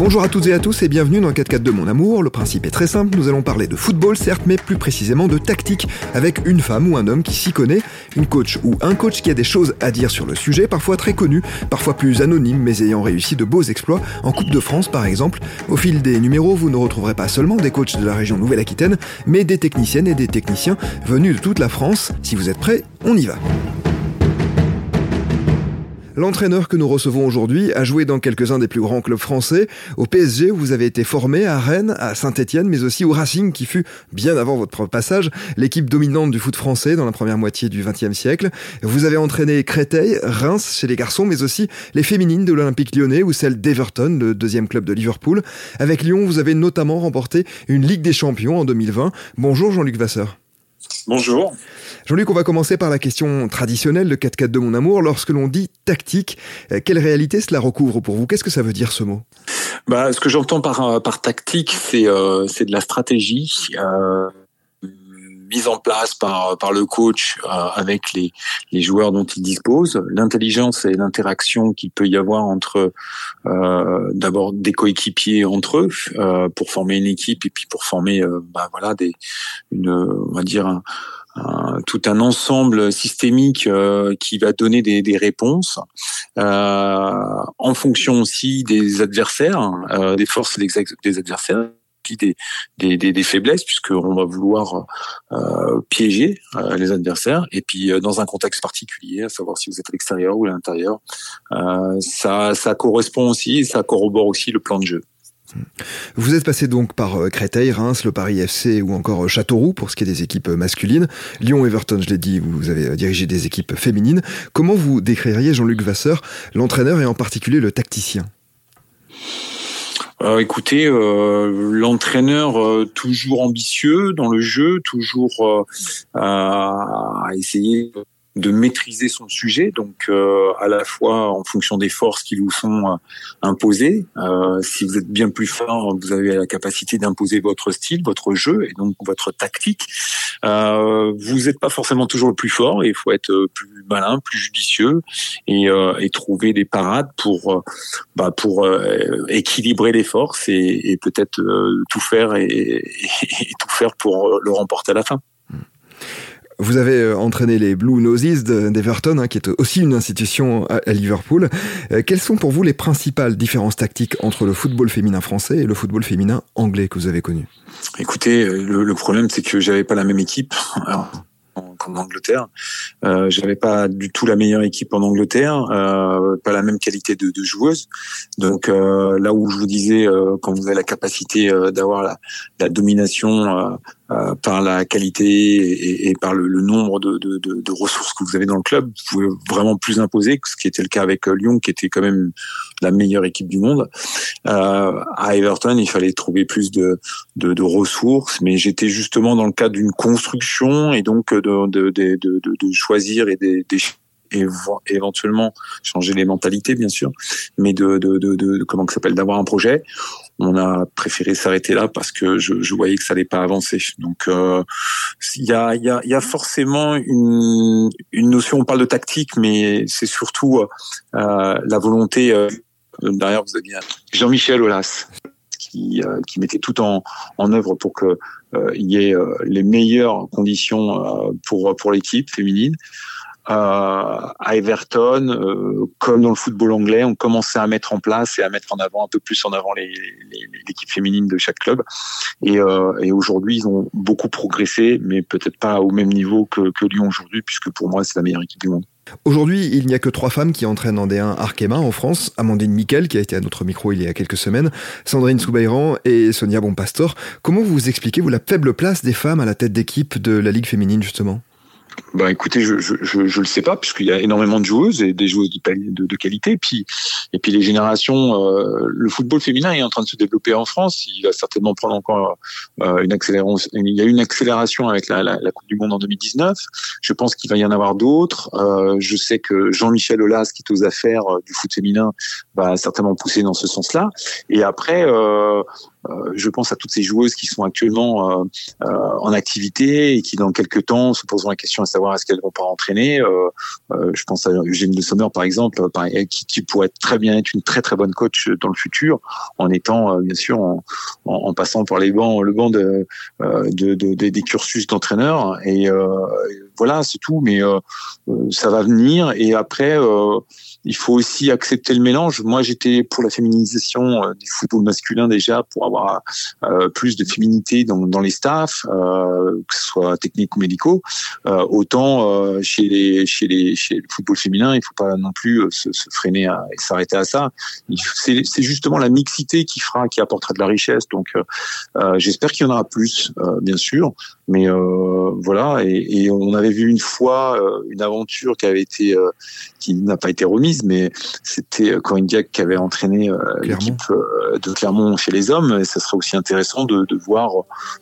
Bonjour à toutes et à tous et bienvenue dans 4 4 de mon amour. Le principe est très simple, nous allons parler de football certes, mais plus précisément de tactique avec une femme ou un homme qui s'y connaît, une coach ou un coach qui a des choses à dire sur le sujet, parfois très connu, parfois plus anonyme, mais ayant réussi de beaux exploits en Coupe de France par exemple. Au fil des numéros, vous ne retrouverez pas seulement des coachs de la région Nouvelle-Aquitaine, mais des techniciennes et des techniciens venus de toute la France. Si vous êtes prêts, on y va. L'entraîneur que nous recevons aujourd'hui a joué dans quelques-uns des plus grands clubs français, au PSG vous avez été formé, à Rennes, à Saint-Etienne, mais aussi au Racing qui fut, bien avant votre passage, l'équipe dominante du foot français dans la première moitié du XXe siècle. Vous avez entraîné Créteil, Reims chez les garçons, mais aussi les féminines de l'Olympique lyonnais ou celle d'Everton, le deuxième club de Liverpool. Avec Lyon, vous avez notamment remporté une Ligue des Champions en 2020. Bonjour Jean-Luc Vasseur. Bonjour. Jean-Luc, on va commencer par la question traditionnelle de 4-4 de mon amour. Lorsque l'on dit tactique, euh, quelle réalité cela recouvre pour vous? Qu'est-ce que ça veut dire ce mot? Bah, Ce que j'entends par, euh, par tactique, c'est euh, de la stratégie. Euh, mise en place par par le coach euh, avec les les joueurs dont il dispose, l'intelligence et l'interaction qu'il peut y avoir entre euh, d'abord des coéquipiers entre eux euh, pour former une équipe et puis pour former bah, voilà des une on va dire un, tout un ensemble systémique qui va donner des, des réponses euh, en fonction aussi des adversaires, des forces des adversaires des, des, des, des faiblesses puisqu'on va vouloir euh, piéger euh, les adversaires et puis euh, dans un contexte particulier, à savoir si vous êtes à l'extérieur ou à l'intérieur, ça, ça correspond aussi, ça corrobore aussi le plan de jeu. Vous êtes passé donc par Créteil, Reims, le Paris FC ou encore Châteauroux pour ce qui est des équipes masculines. Lyon, Everton, je l'ai dit, vous avez dirigé des équipes féminines. Comment vous décririez Jean-Luc Vasseur, l'entraîneur et en particulier le tacticien? Euh, écoutez, euh, l'entraîneur euh, toujours ambitieux dans le jeu, toujours à essayer de maîtriser son sujet, donc euh, à la fois en fonction des forces qui vous sont euh, imposées. Euh, si vous êtes bien plus fort, vous avez la capacité d'imposer votre style, votre jeu et donc votre tactique. vous n'êtes pas forcément toujours le plus fort et il faut être plus malin, plus judicieux et, et trouver des parades pour bah, pour équilibrer les forces et, et peut-être tout faire et, et tout faire pour le remporter à la fin. Vous avez euh, entraîné les Blue Noses d'Everton, hein, qui est aussi une institution à, Liverpool. Euh, quelles sont pour vous les principales différences tactiques entre le football féminin français et le football féminin anglais que vous avez connu? Écoutez, euh, le, problème c'est que j'avais pas la même équipe. Qu'en Angleterre. Euh, J'avais pas du tout la meilleure équipe en Angleterre, euh, pas la même qualité de, de joueuse. Donc euh, là où je vous disais, euh, quand vous avez la capacité euh, d'avoir la, la, domination euh, par la qualité et, et par le, le nombre de, de, de, ressources que vous avez dans le club, vous pouvez vraiment plus imposer, ce qui était le cas avec Lyon, qui était quand même la meilleure équipe du monde. à Everton, il fallait trouver plus de, de ressources, mais j'étais justement dans le cadre d'une construction et donc de, de, de, choisir et des, et éventuellement changer les mentalités bien sûr mais de, de, de, comment que s'appelle d'avoir un projet. On a préféré s'arrêter là parce que je, voyais que ça allait pas avancer. Donc euh, il y a y y a forcément une, notion on parle de tactique mais c'est surtout euh, la volonté euh, derrière vous aviez Jean-Michel Aulas qui, euh, qui mettait tout en, œuvre pour que euh, y ait euh, les meilleures conditions pour l'équipe féminine. à Everton, comme dans le football anglais, on commençait à mettre en place et à mettre en avant un peu plus en avant l'équipe féminine de chaque club. Et, aujourd'hui, ils ont beaucoup progressé, mais peut-être pas au même niveau que Lyon aujourd'hui, puisque pour moi, c'est la meilleure équipe du monde. Aujourd'hui, il n'y a que trois femmes qui entraînent en D1 Arkema en France. Amandine Miquel, qui a été à notre micro il y a quelques semaines, Sandrine Soubairan et Sonia Bonpastor. Comment vous expliquez, vous, la faible place des femmes à la tête d'équipe de la Ligue féminine, justement? Bah écoutez, je je, je, je le sais pas puisqu'il y a énormément de joueuses et des joueuses de, qualité. Puis et puis les générations, euh, le football féminin est en train de se développer en France. Il va certainement prendre encore euh, une accélération. Il y a une accélération avec la, la, la Coupe du Monde en 2019. Je pense qu'il va y en avoir d'autres. Euh, je sais que Jean-Michel Aulas, qui est aux affaires euh, du foot féminin, va certainement pousser dans ce sens-là. Et après, euh, je pense à toutes ces joueuses qui sont actuellement en activité et qui dans quelques temps se poseront la question à savoir est-ce qu'elles vont pas entraîner. je pense à Eugène Le Sommer par exemple, qui, pourrait très bien être une très très bonne coach dans le futur, en étant bien sûr en, en, passant par les bancs, le banc de, de, de des cursus d'entraîneur et voilà c'est tout. Mais ça va venir et après il faut aussi accepter le mélange. Moi, j'étais pour la féminisation euh, du football masculin déjà, pour avoir euh, plus de féminité dans, dans les staffs, euh, que ce soit techniques ou médicaux. Euh, autant euh, chez les chez les chez le football féminin, il faut pas non plus se, se freiner à, et s'arrêter à ça. C'est justement la mixité qui fera, qui apportera de la richesse. Donc, j'espère qu'il y en aura plus, bien sûr. Mais voilà, et, et, on avait vu une fois une aventure qui avait été qui n'a pas été remise mais c'était euh, Corinne Diac qui avait entraîné euh, l'équipe euh, de Clermont chez les hommes. Et ça serait aussi intéressant de, de voir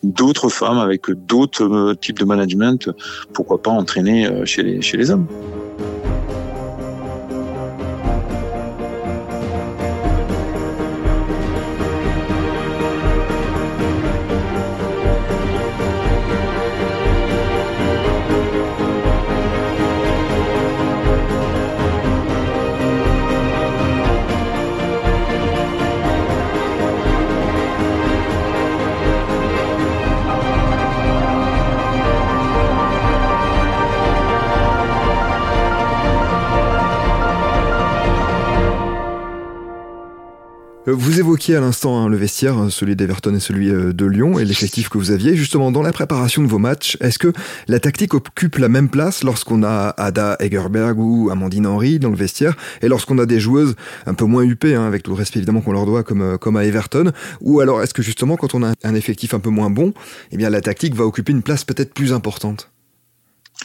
d'autres femmes avec d'autres types de management, pourquoi pas entraîner chez les, chez les hommes. Vous évoquiez à l'instant hein, le vestiaire, hein, celui d'Everton et celui euh, de Lyon, et l'effectif que vous aviez. Justement, dans la préparation de vos matchs, est-ce que la tactique occupe la même place lorsqu'on a Ada Egerberg ou Amandine Henry dans le vestiaire, et lorsqu'on a des joueuses un peu moins huppées, hein, avec tout le respect évidemment qu'on leur doit, comme, euh, comme à Everton? Ou alors est-ce que justement, quand on a un effectif un peu moins bon, eh bien la tactique va occuper une place peut-être plus importante?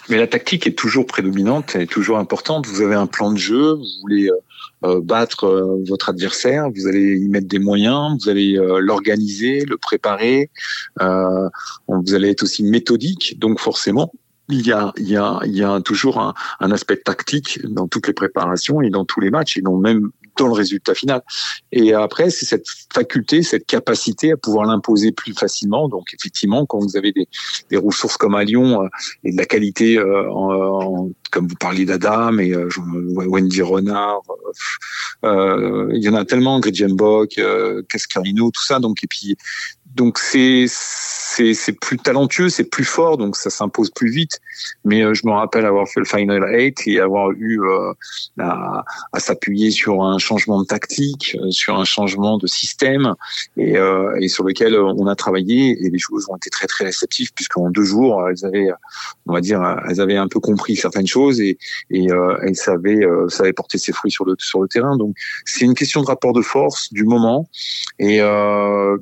Mais la tactique est toujours prédominante, elle est toujours importante. Vous avez un plan de jeu, vous voulez euh, battre euh, votre adversaire, vous allez y mettre des moyens, vous allez euh, l'organiser, le préparer, vous allez être aussi méthodique, donc forcément il y a, il y a, il y a toujours un, un, aspect tactique dans toutes les préparations et dans tous les matchs et donc même dans le résultat final. Et après, c'est cette faculté, cette capacité à pouvoir l'imposer plus facilement. Donc, effectivement, quand vous avez des, des ressources comme à Lyon euh, et de la qualité, euh, en, comme vous parliez d'Adam et euh, Wendy Renard, il y en a tellement, Gretchen Bock, Cascarino, tout ça. Donc, et puis, donc c'est c'est plus talentueux, c'est plus fort, donc ça s'impose plus vite. Mais euh, je me rappelle avoir fait le Final 8 et avoir eu euh, à, à s'appuyer sur un changement de tactique, euh, sur un changement de système, et, et, sur lequel on a travaillé. Et les joueuses ont été très très réceptives puisqu'en deux jours, elles avaient, on va dire, elles avaient un peu compris certaines choses et, et elles savaient, ça avait porté ses fruits sur le terrain. Donc c'est une question de rapport de force du moment. Et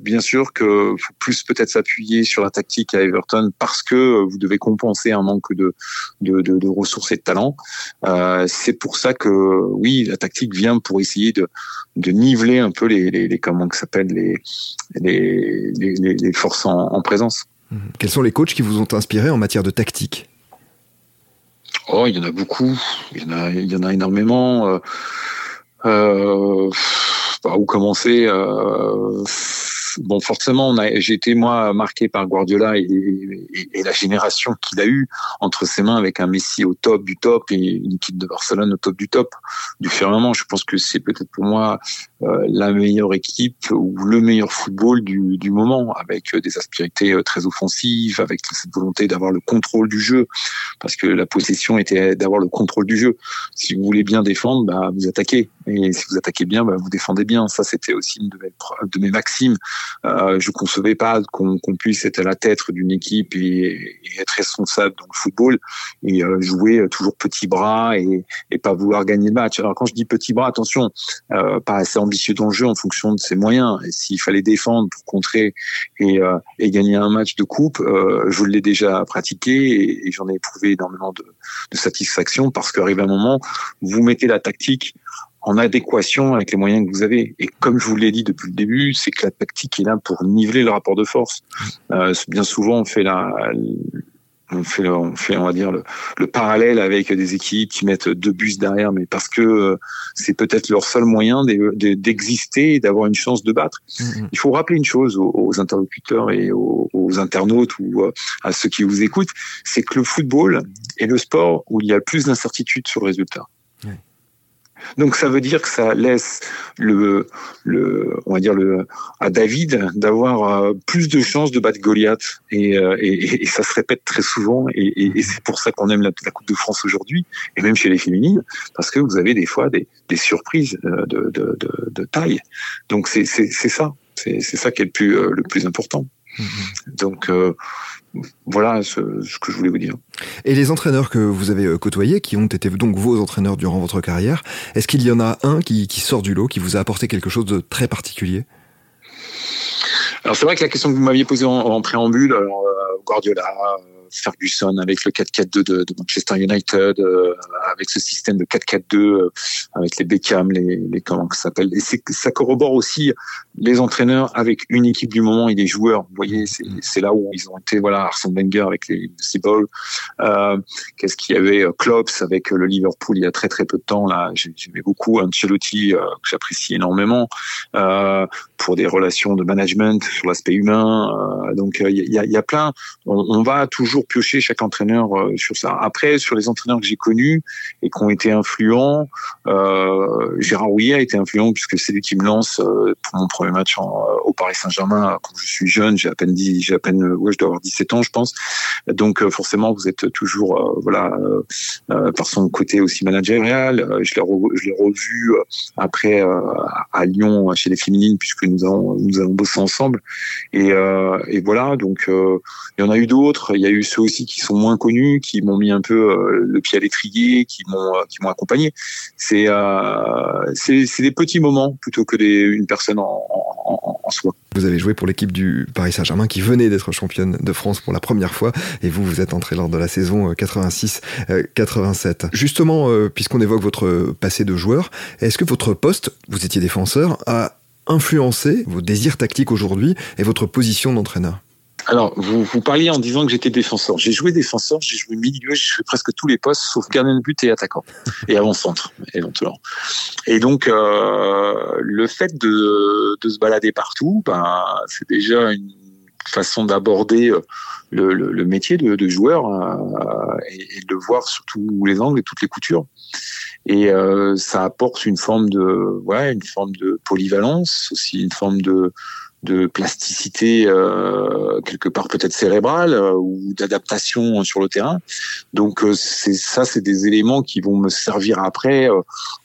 bien sûr que faut plus peut-être s'appuyer sur la tactique à Everton parce que euh, vous devez compenser un manque de, ressources et de talent. Euh, c'est pour ça que oui, la tactique vient pour essayer de, niveler un peu les, comment que s'appelle les, forces en, présence. Mmh. Quels sont les coachs qui vous ont inspiré en matière de tactique? Oh, il y en a beaucoup. Il y en a, il y en a énormément. Euh, euh, par où commencer euh, bon, forcément, j'ai été moi marqué par Guardiola et, et, la génération qu'il a eue entre ses mains avec un Messi au top du top et une équipe de Barcelone au top du top du firmament. Je pense que c'est peut-être pour moi la meilleure équipe ou le meilleur football du, du moment, avec des aspérités euh, très offensives, avec cette volonté d'avoir le contrôle du jeu, parce que la possession était d'avoir le contrôle du jeu. Si vous voulez bien défendre, bah, vous attaquez, et si vous attaquez bien, bah, vous défendez bien. Ça, c'était aussi une de mes, de mes maximes euh, je concevais pas qu'on puisse être à la tête d'une équipe et, être responsable dans le football et euh, jouer toujours petit bras et, et, pas vouloir gagner le match. Alors quand je dis petit bras, attention, euh, pas assez ambitieux dans le jeu en fonction de ses moyens. Et s'il fallait défendre pour contrer et, euh, gagner un match de coupe, euh, je l'ai déjà pratiqué et, j'en ai éprouvé énormément de, de satisfaction parce qu'arrive un moment, vous mettez la tactique en adéquation avec les moyens que vous avez. Et comme je vous l'ai dit depuis le début, c'est que la tactique est là pour niveler le rapport de force. Euh, bien souvent, on fait la, on fait, on fait, on va dire le, le, parallèle avec des équipes qui mettent deux bus derrière, mais parce que euh, c'est peut-être leur seul moyen d'exister et d'avoir une chance de battre. Mm-hmm. Il faut rappeler une chose aux, interlocuteurs et aux, internautes ou euh, à ceux qui vous écoutent, c'est que le football est le sport où il y a plus d'incertitude sur le résultat. Donc ça veut dire que ça laisse le, le on va dire le, à David d'avoir euh, plus de chances de battre Goliath et, euh, et, et, ça se répète très souvent et, et c'est pour ça qu'on aime la, Coupe de France aujourd'hui et même chez les féminines parce que vous avez des fois des, des surprises euh, de, de, de, de taille. Donc c'est ça, c'est ça qui est le plus le plus important. Donc voilà ce, que je voulais vous dire. Et les entraîneurs que vous avez euh, côtoyés, qui ont été donc vos entraîneurs durant votre carrière, est-ce qu'il y en a un qui, sort du lot, qui vous a apporté quelque chose de très particulier? Alors c'est vrai que la question que vous m'aviez posée en, préambule, alors, euh, Guardiola, Ferguson avec le 4-4-2 de, Manchester United, euh, avec ce système de 4-4-2 euh, avec les Beckham, les, les comment ça s'appelle. Et ça corrobore aussi les entraîneurs avec une équipe du moment et des joueurs. Vous voyez, c'est là où ils ont été. Voilà, Arsène Wenger avec les Seaball. Euh, Qu'est-ce qu'il y avait Klopp avec le Liverpool il y a très très peu de temps. Là, j'aimais beaucoup Ancelotti que j'apprécie énormément pour des relations de management sur l'aspect humain. donc il y a, y a, plein. on va toujours piocher chaque entraîneur euh, sur ça. Après, sur les entraîneurs que j'ai connus et qui ont été influents, euh, Gérard Rouillet a été influent puisque c'est lui qui me lance euh, pour mon premier match au Paris Saint-Germain quand je suis jeune. J'ai à peine dit, j'ai à peine, ouais, je dois avoir 17 ans, je pense. Donc forcément, vous êtes toujours, voilà, par son côté aussi managérial. je l'ai je l'ai revu après à Lyon chez les féminines puisque nous avons nous avons bossé ensemble. Et, et voilà, donc il y en a eu d'autres. Il y a eu ceux aussi qui sont moins connus, qui m'ont mis un peu euh, le pied à l'étrier, qui m'ont euh, accompagné. C'est euh, c'est des petits moments plutôt que des, une personne en soi. Vous avez joué pour l'équipe du Paris Saint-Germain qui venait d'être championne de France pour la première fois et vous vous êtes entré lors de la saison 86-87. Justement, puisqu'on évoque votre passé de joueur, est-ce que votre poste, vous étiez défenseur, a influencé vos désirs tactiques aujourd'hui et votre position d'entraîneur? Alors, vous, vous parliez en disant que j'étais défenseur. J'ai joué défenseur, j'ai joué milieu, j'ai joué presque tous les postes, sauf gardien de but et attaquant. Et avant-centre, éventuellement. Et donc, euh, le fait de, de se balader partout, ben, c'est déjà une façon d'aborder euh, le, le, le, métier de, de joueur euh, et, de voir sous tous les angles et toutes les coutures. Et euh, ça apporte une forme de, ouais, une forme de polyvalence, aussi une forme de de plasticité euh, quelque part peut-être cérébrale euh, ou d'adaptation sur le terrain. Donc euh, c'est ça, c'est des éléments qui vont me servir après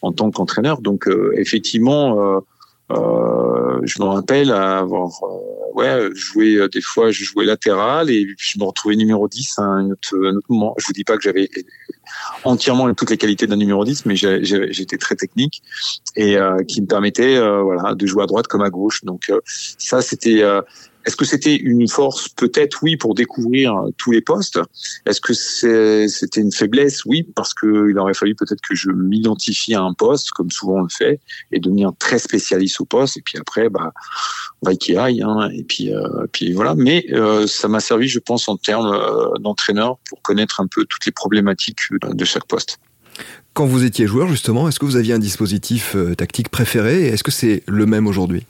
en tant qu'entraîneur. Donc effectivement, je me rappelle avoir ouais joué des fois, je jouais latéral et puis je me retrouvais numéro 10 à un autre, un autre moment. Je vous dis pas que j'avais entièrement toutes les qualités d'un numéro 10, mais j'étais très technique et euh, qui me permettait euh, voilà de jouer à droite comme à gauche. Donc euh, ça c'était est-ce que c'était une force Peut-être oui pour découvrir tous les postes? Est-ce que c'était une faiblesse? Oui, parce qu'il aurait fallu peut-être que je m'identifie à un poste, comme souvent on le fait, et devenir très spécialiste au poste. Et puis après, bah, va qui aille. Hein, et puis, euh, puis voilà. Mais euh, ça m'a servi, je pense, en termes euh, d'entraîneur pour connaître un peu toutes les problématiques de chaque poste. Quand vous étiez joueur, justement, est-ce que vous aviez un dispositif tactique préféré? Est-ce que c'est le même aujourd'hui?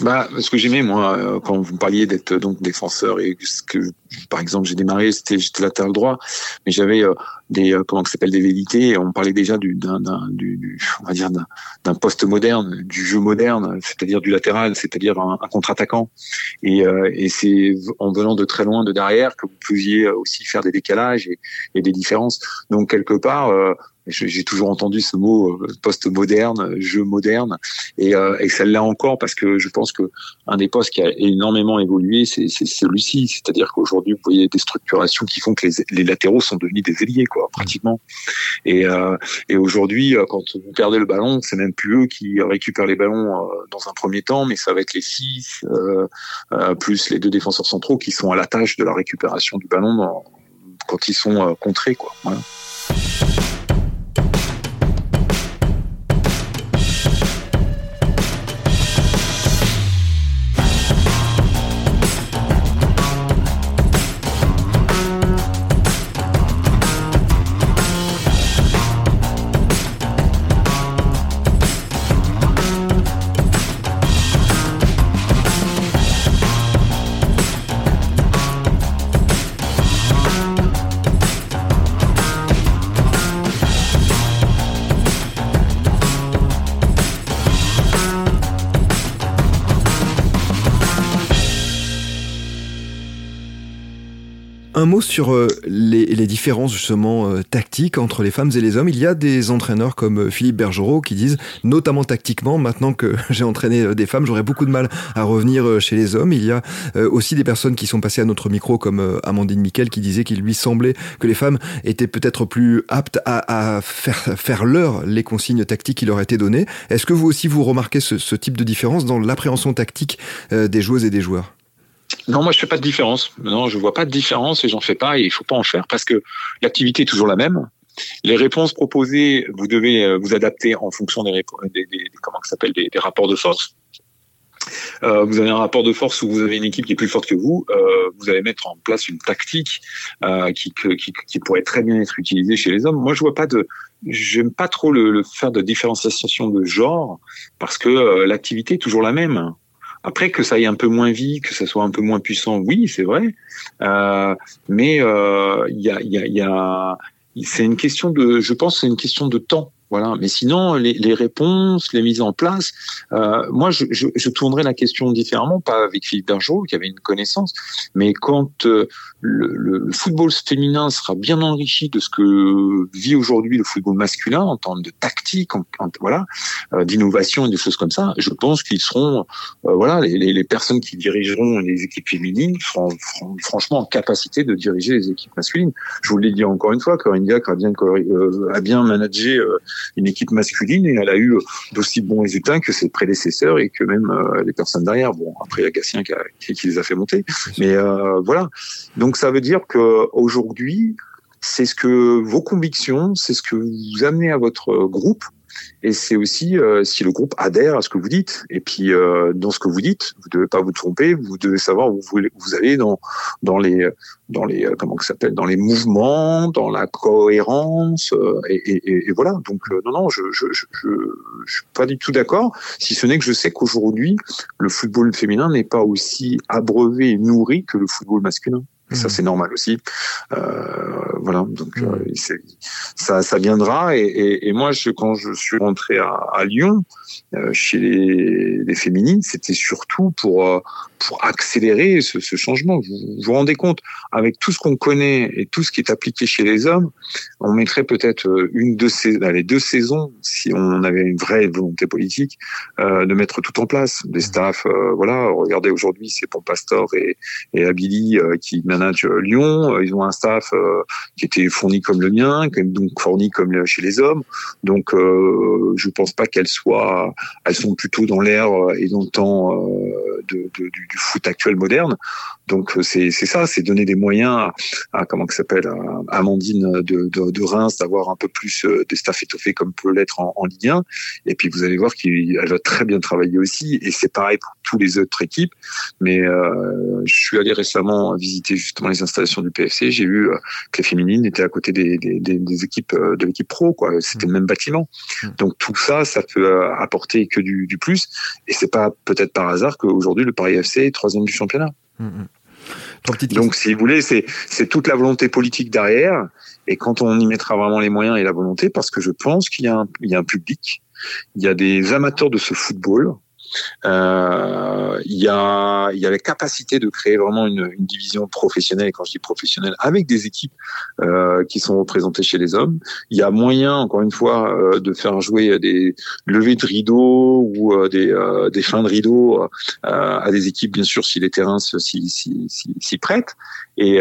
Bah, ce que j'aimais moi, euh, quand vous parliez d'être donc défenseur et ce que, par exemple, j'ai démarré, c'était j'étais latéral droit, mais j'avais euh, des euh, comment ça s'appelle des vérités. On parlait déjà du d'un du, on va dire d'un poste moderne, du jeu moderne, c'est-à-dire du latéral, c'est-à-dire un, contre-attaquant. Et, et c'est en venant de très loin de derrière que vous pouviez aussi faire des décalages et, et des différences. Donc quelque part j'ai toujours entendu ce mot euh, post-moderne, jeu moderne, et, euh, et celle-là encore parce que je pense que un des postes qui a énormément évolué, c'est celui-ci, c'est-à-dire qu'aujourd'hui vous voyez des structurations qui font que les, les, latéraux sont devenus des ailiers, pratiquement. Et, euh, et aujourd'hui, euh, quand vous perdez le ballon, c'est même plus eux qui récupèrent les ballons euh, dans un premier temps, mais ça va être les six plus les deux défenseurs centraux qui sont à la tâche de la récupération du ballon dans, quand ils sont contrés, quoi. Voilà. Un mot sur euh, les, les, différences justement euh, tactiques entre les femmes et les hommes. Il y a des entraîneurs comme euh, Philippe Bergerot qui disent, notamment tactiquement, maintenant que j'ai entraîné des femmes, j'aurais beaucoup de mal à revenir chez les hommes. Il y a aussi des personnes qui sont passées à notre micro comme Amandine Miquel qui disait qu'il lui semblait que les femmes étaient peut-être plus aptes à, à faire, faire leur les consignes tactiques qui leur étaient données. Est-ce que vous aussi vous remarquez ce, ce type de différence dans l'appréhension tactique des joueuses et des joueurs? Non, moi je fais pas de différence. Non, je vois pas de différence et j'en fais pas et il faut pas en faire parce que l'activité est toujours la même. Les réponses proposées, vous devez euh, vous adapter en fonction des, des, des comment ça s'appelle des, rapports de force. Euh, vous avez un rapport de force où vous avez une équipe qui est plus forte que vous, euh, vous allez mettre en place une tactique qui, pourrait très bien être utilisée chez les hommes. Moi, je vois pas de, j'aime pas trop le, faire de différenciation de genre parce que l'activité est toujours la même. Après que ça aille un peu moins vite, que ça soit un peu moins puissant, oui, c'est vrai. Euh, mais il euh, a, y a, y a c'est une question de, je pense, c'est une question de temps. Voilà. Mais sinon, les, les, réponses, les mises en place, euh, moi, je, je, je, tournerais la question différemment, pas avec Philippe Bergeau, qui avait une connaissance, mais quand euh, le, le, football féminin sera bien enrichi de ce que vit aujourd'hui le football masculin en termes de tactique, en, voilà, euh, d'innovation et des choses comme ça, je pense qu'ils seront, euh, voilà, les, les, personnes qui dirigeront les équipes féminines seront, franchement en capacité de diriger les équipes masculines. Je vous l'ai dit encore une fois, Corinne Diac a bien, euh, a bien managé une équipe masculine et elle a eu d'aussi bons résultats que ses prédécesseurs et que même euh, les personnes derrière. Bon, après il y a Gatien qui, qui, les a fait monter, mais euh, voilà. Donc ça veut dire que aujourd'hui, c'est ce que vos convictions, c'est ce que vous amenez à votre groupe et c'est aussi euh, si le groupe adhère à ce que vous dites. Et puis euh, dans ce que vous dites, vous devez pas vous tromper. Vous devez savoir où vous, allez dans dans les dans les euh, comment que s'appelle dans les mouvements, dans la cohérence. Et, et, et, voilà. Donc non non, je je, je je suis pas du tout d'accord. Si ce n'est que je sais qu'aujourd'hui le football féminin n'est pas aussi abreuvé et nourri que le football masculin. Ça, mmh. c'est normal aussi. Euh, voilà, donc mmh. euh, ça, ça viendra. Et, et, et, moi, je, quand je suis rentré à, à Lyon, euh, chez les, les féminines, c'était surtout pour euh, pour accélérer ce, ce changement. Vous, vous rendez compte, avec tout ce qu'on connaît et tout ce qui est appliqué chez les hommes, on mettrait peut-être euh, une de ces les deux saisons si on avait une vraie volonté politique euh, de mettre tout en place, des mmh. staffs. voilà, regardez aujourd'hui, c'est Pompastor et, et Abili qui managent Lyon. Ils ont un staff qui était fourni comme le mien, donc fourni comme chez les hommes. Donc, je pense pas qu'elle soit elles sont plutôt dans l'air et dans le temps euh, de, du, du, foot actuel moderne. Donc euh, c'est ça, c'est donner des moyens à, comment que s'appelle à Amandine de, de, de Reims d'avoir un peu plus euh, des staffs étoffés comme peut l'être en, en Ligue 1. Et puis vous allez voir qu'elle va très bien travailler aussi. Et c'est pareil pour tous les autres équipes. Mais euh, je suis allé récemment visiter justement les installations du PFC. J'ai vu que les féminines étaient à côté des, des, des, équipes de l'équipe pro. quoi. C'était le même bâtiment. Mmh. Donc tout ça, ça peut apporter que du, du plus. Et c'est pas peut-être par hasard qu'aujourd'hui le Paris FC troisième du championnat. Mmh, mmh. Donc, si vous voulez, c'est toute la volonté politique derrière. Et quand on y mettra vraiment les moyens et la volonté, parce que je pense qu'il y, y, a un public, il y a des amateurs de ce football euh, il y a il y a la capacité de créer vraiment une, une division professionnelle. Et quand je dis professionnelle, avec des équipes euh, qui sont représentées chez les hommes, il y a moyen, encore une fois, euh, de faire jouer des levées de rideaux ou euh, des euh, des fins de rideaux à des équipes, bien sûr, si les terrains s'y si, si, prêtent. Et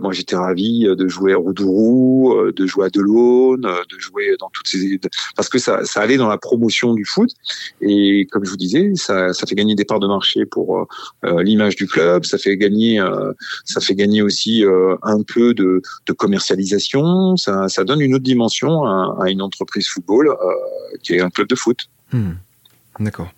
moi, j'étais ravi de jouer à Roudourou, de jouer à Delaune, de jouer dans toutes ces parce que ça ça allait dans la promotion du foot. Et comme je vous disais ça, fait gagner des parts de marché pour euh, euh, l'image du club, ça fait gagner, euh, ça fait gagner aussi un peu de, commercialisation, ça, donne une autre dimension à, une entreprise football qui est un club de foot. Hmm. D'accord.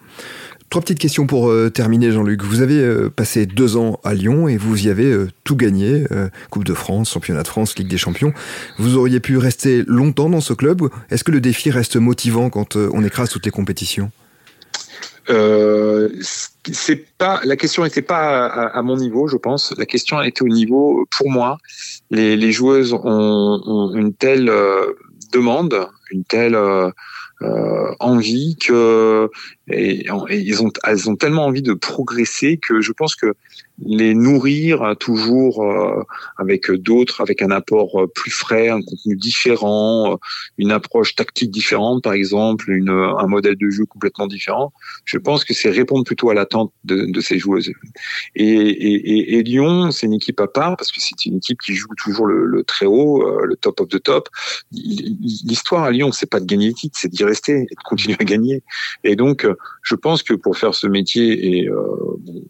Trois petites questions pour terminer, Jean-Luc. Vous avez passé deux ans à Lyon et vous y avez tout gagné, Coupe de France, Championnat de France, Ligue des Champions. Vous auriez pu rester longtemps dans ce club. Est-ce que le défi reste motivant quand on écrase toutes les compétitions? Euh, c'est pas la question n'était pas à, mon niveau, je pense. La question était au niveau pour moi. Les, joueuses ont, une telle euh, demande, une telle euh, envie que et, ils elles ont tellement envie de progresser que je pense que les nourrir toujours euh, avec d'autres, avec un apport euh, plus frais, un contenu différent, euh, une approche tactique différente, par exemple, une, un modèle de jeu complètement différent. Je pense que c'est répondre plutôt à l'attente de, de, ces joueuses. Et, et, et Lyon, c'est une équipe à part parce que c'est une équipe qui joue toujours le, le très haut, le top of the top. L'histoire à Lyon, c'est pas de gagner les titres, c'est d'y rester et de continuer à gagner. Et donc, je pense que pour faire ce métier, et bon,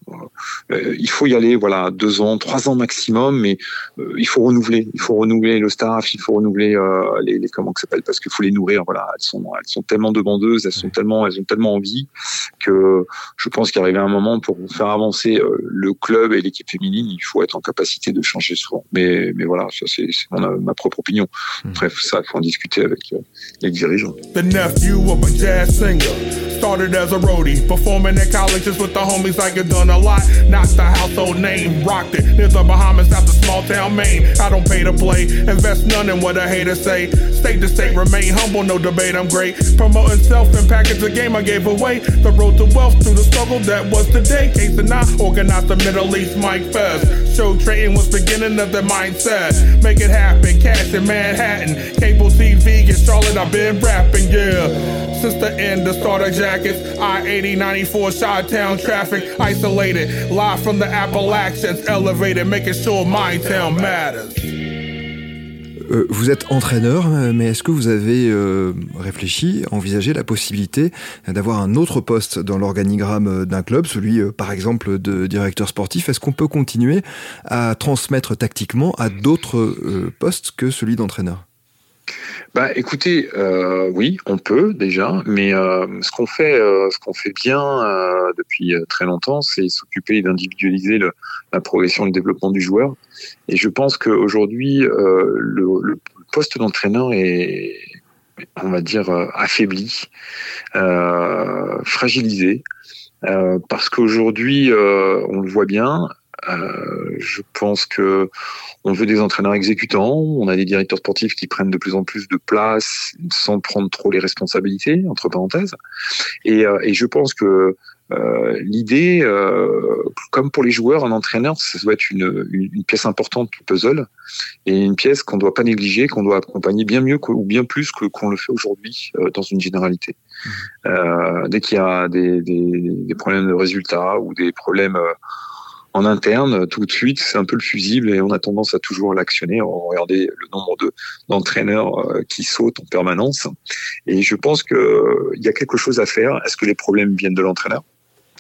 il faut faut y aller, voilà, deux ans, trois ans maximum, mais euh, il faut renouveler, il faut renouveler le staff, il faut renouveler euh, les, les, comment que s'appelle, parce qu'il faut les nourrir, voilà, elles sont, elles sont tellement demandeuses, elles sont tellement, elles ont tellement envie que je pense qu'il arrive un moment pour faire avancer euh, le club et l'équipe féminine, il faut être en capacité de changer souvent. Mais, mais voilà, ça c'est ma propre opinion. Hmm. Bref, ça, il faut en discuter avec les dirigeants. Started as a roadie, performing at colleges with the homies like it done a lot. Not the household name, rocked it. Near the Bahamas after small town Maine. I don't pay to play, invest none in what a hater say. State to state, remain humble, no debate, I'm great. Promoting self and package the game I gave away. The road to wealth through the struggle that was today. Case and I organized the Middle East Mike Fest. Show trading was beginning of the mindset. Make it happen, cash in Manhattan. Cable TV, get Charlotte, I've been rapping, yeah. Since the end, the starter jackets, I-80, 94, Chi-Town traffic, isolated, live from the Appalachians, elevated, making sure my town matters. Euh, vous êtes entraîneur, mais est-ce que vous avez euh, réfléchi, envisagé la possibilité d'avoir un autre poste dans l'organigramme d'un club, celui euh, par exemple de directeur sportif? Est-ce qu'on peut continuer à transmettre tactiquement à d'autres euh, postes que celui d'entraîneur? Bah, écoutez, euh, oui, on peut déjà, mais euh, ce qu'on fait, euh, ce qu'on fait bien euh, depuis euh, très longtemps, c'est s'occuper d'individualiser la progression et le développement du joueur. Et je pense qu'aujourd'hui, euh, le, le, poste d'entraîneur est, on va dire, affaibli, fragilisé, parce qu'aujourd'hui, on le voit bien, euh, je pense que on veut des entraîneurs exécutants. On a des directeurs sportifs qui prennent de plus en plus de place sans prendre trop les responsabilités, entre parenthèses. Et, euh, et je pense que euh, l'idée, comme pour les joueurs, un entraîneur, ça doit être une, une, une pièce importante du puzzle et une pièce qu'on ne doit pas négliger, qu'on doit accompagner bien mieux ou bien plus que qu'on le fait aujourd'hui dans une généralité. Mmh. Dès qu'il y a des, des, des, problèmes de résultats ou des problèmes en interne tout de suite, c'est un peu le fusible et on a tendance à toujours l'actionner. On regardait le nombre de d'entraîneurs euh, qui sautent en permanence. Et je pense que il y a quelque chose à faire. Est-ce que les problèmes viennent de l'entraîneur?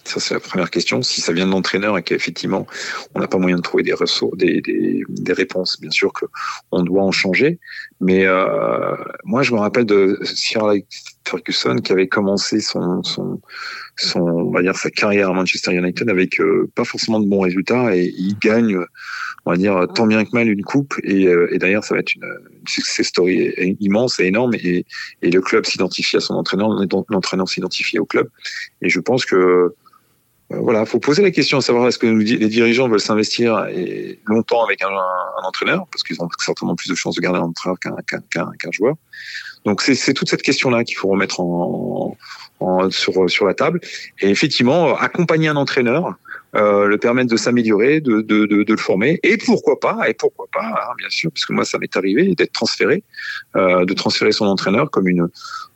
Ça, c'est la première question. Si ça vient de l'entraîneur et qu'effectivement, on n'a pas moyen de trouver des ressources, des, des, des réponses, bien sûr qu'on doit en changer. Mais euh, moi, je me rappelle de Sir Alex Ferguson qui avait commencé son, son, on va dire, sa carrière à Manchester United avec euh, pas forcément de bons résultats et il gagne, on va dire, tant bien que mal une coupe. Et, euh, et d'ailleurs, ça va être une, success story immense et énorme. Et, le club s'identifie à son entraîneur, l'entraîneur s'identifie au club. Et je pense que euh, voilà, faut poser la question à savoir est-ce que les dirigeants veulent s'investir longtemps avec un, un entraîneur, parce qu'ils ont certainement plus de chances de garder un entraîneur qu'un qu qu joueur. Donc c'est toute cette question-là qu'il faut remettre en, en, sur, sur la table. Et effectivement, accompagner un entraîneur, euh, le permettre de s'améliorer, de, de, de, de, le former, et pourquoi pas, et pourquoi pas, hein, bien sûr, parce que moi ça m'est arrivé d'être transféré, euh, de transférer son entraîneur comme une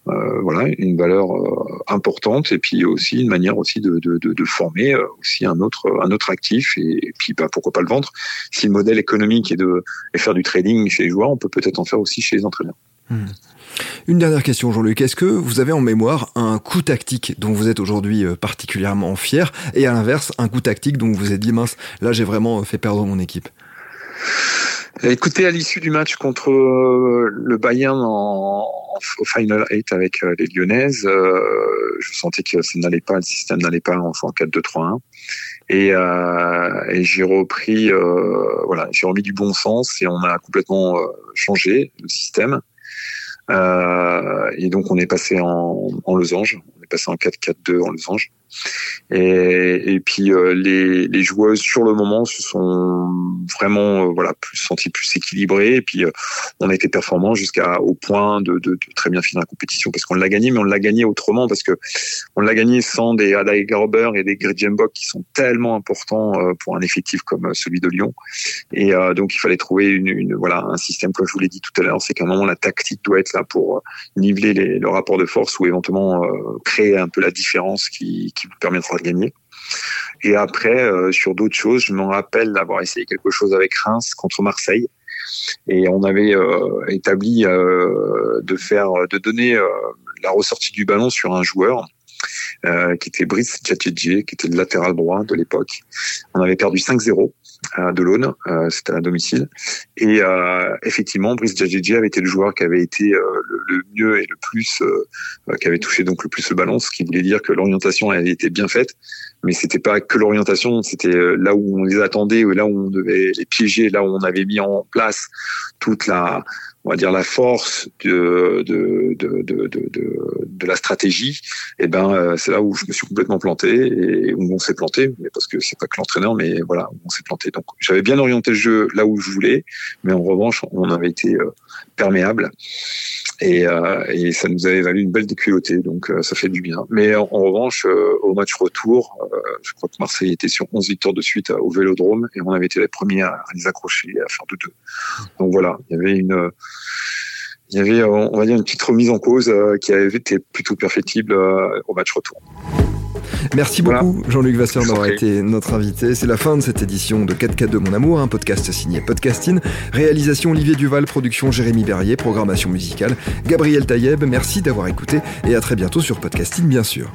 euh, voilà une valeur euh, importante et puis aussi une manière aussi de, de, former euh, aussi un autre un autre actif et, et puis bah, pourquoi pas le vendre si le modèle économique est de est faire du trading chez les joueurs on peut peut-être en faire aussi chez les entraîneurs hmm. Une dernière question, Jean-Luc. Est-ce que vous avez en mémoire un coup tactique dont vous êtes aujourd'hui particulièrement fier et à l'inverse, un coup tactique dont vous êtes dit mince, là j'ai vraiment fait perdre mon équipe? Écoutez, à l'issue du match contre le Bayern en, au Final 8 avec euh, les Lyonnaises, euh, je sentais que ça n'allait pas, le système n'allait pas en 4-2-3-1. Et, euh, et j'ai repris, euh, voilà, j'ai remis du bon sens et on a complètement euh, changé le système. Euh, et donc on est passé en, en losange, on est passé en 4-4-2 en losange. Et, et puis euh, les, les, joueuses sur le moment se sont vraiment euh, voilà plus senties plus équilibrées. Et puis euh, on a été performants jusqu'à au point de, de, de, très bien finir la compétition parce qu'on l'a gagné, mais on l'a gagné autrement parce que on l'a gagné sans des Ada Garber et des Gridjembok qui sont tellement importants pour un effectif comme celui de Lyon. Et donc il fallait trouver une, une, voilà un système comme je vous l'ai dit tout à l'heure, c'est qu'à un moment la tactique doit être là pour niveler les, le rapport de force ou éventuellement créer un peu la différence qui, qui vous permettra de gagner. Et après, euh, sur d'autres choses, je me rappelle d'avoir essayé quelque chose avec Reims contre Marseille. Et on avait euh, établi euh, de faire, de donner la ressortie du ballon sur un joueur qui était Brice Tchatchedji, qui était le latéral droit de l'époque. On avait perdu 5-0 de l'Aune, c'était à domicile. Et effectivement, Brice Tchatchedji avait été le joueur qui avait été le, mieux et le plus, qui avait touché donc le plus le ballon, ce qui voulait dire que l'orientation avait été bien faite mais c'était pas que l'orientation, c'était euh, là où on les attendait, là où on devait les piéger, là où on avait mis en place toute la, on va dire la force de de de de de, de la stratégie. Eh ben euh, c'est là où je me suis complètement planté et où on s'est planté, mais parce que c'est pas que l'entraîneur, mais voilà, on s'est planté. Donc j'avais bien orienté le jeu là où je voulais, mais en revanche on avait été euh, perméable et, euh, et, ça nous avait valu une belle déculottée, donc euh, ça fait du bien. Mais en, revanche, euh, au match retour, je crois que Marseille était sur 11 victoires de suite au Vélodrome et on avait été les premiers à, les accrocher à faire de deux. Donc voilà, il y avait une il y avait, on va dire, une petite remise en cause qui avait été plutôt perfectible au match retour. Merci beaucoup Jean-Luc Vasseur d'avoir été notre invité. C'est la fin de cette édition de 4K2 Mon Amour, un podcast signé Podcasting. Réalisation Olivier Duval, production Jérémy Berrier, programmation musicale Gabriel Taïeb. Merci d'avoir écouté et à très bientôt sur Podcasting bien sûr.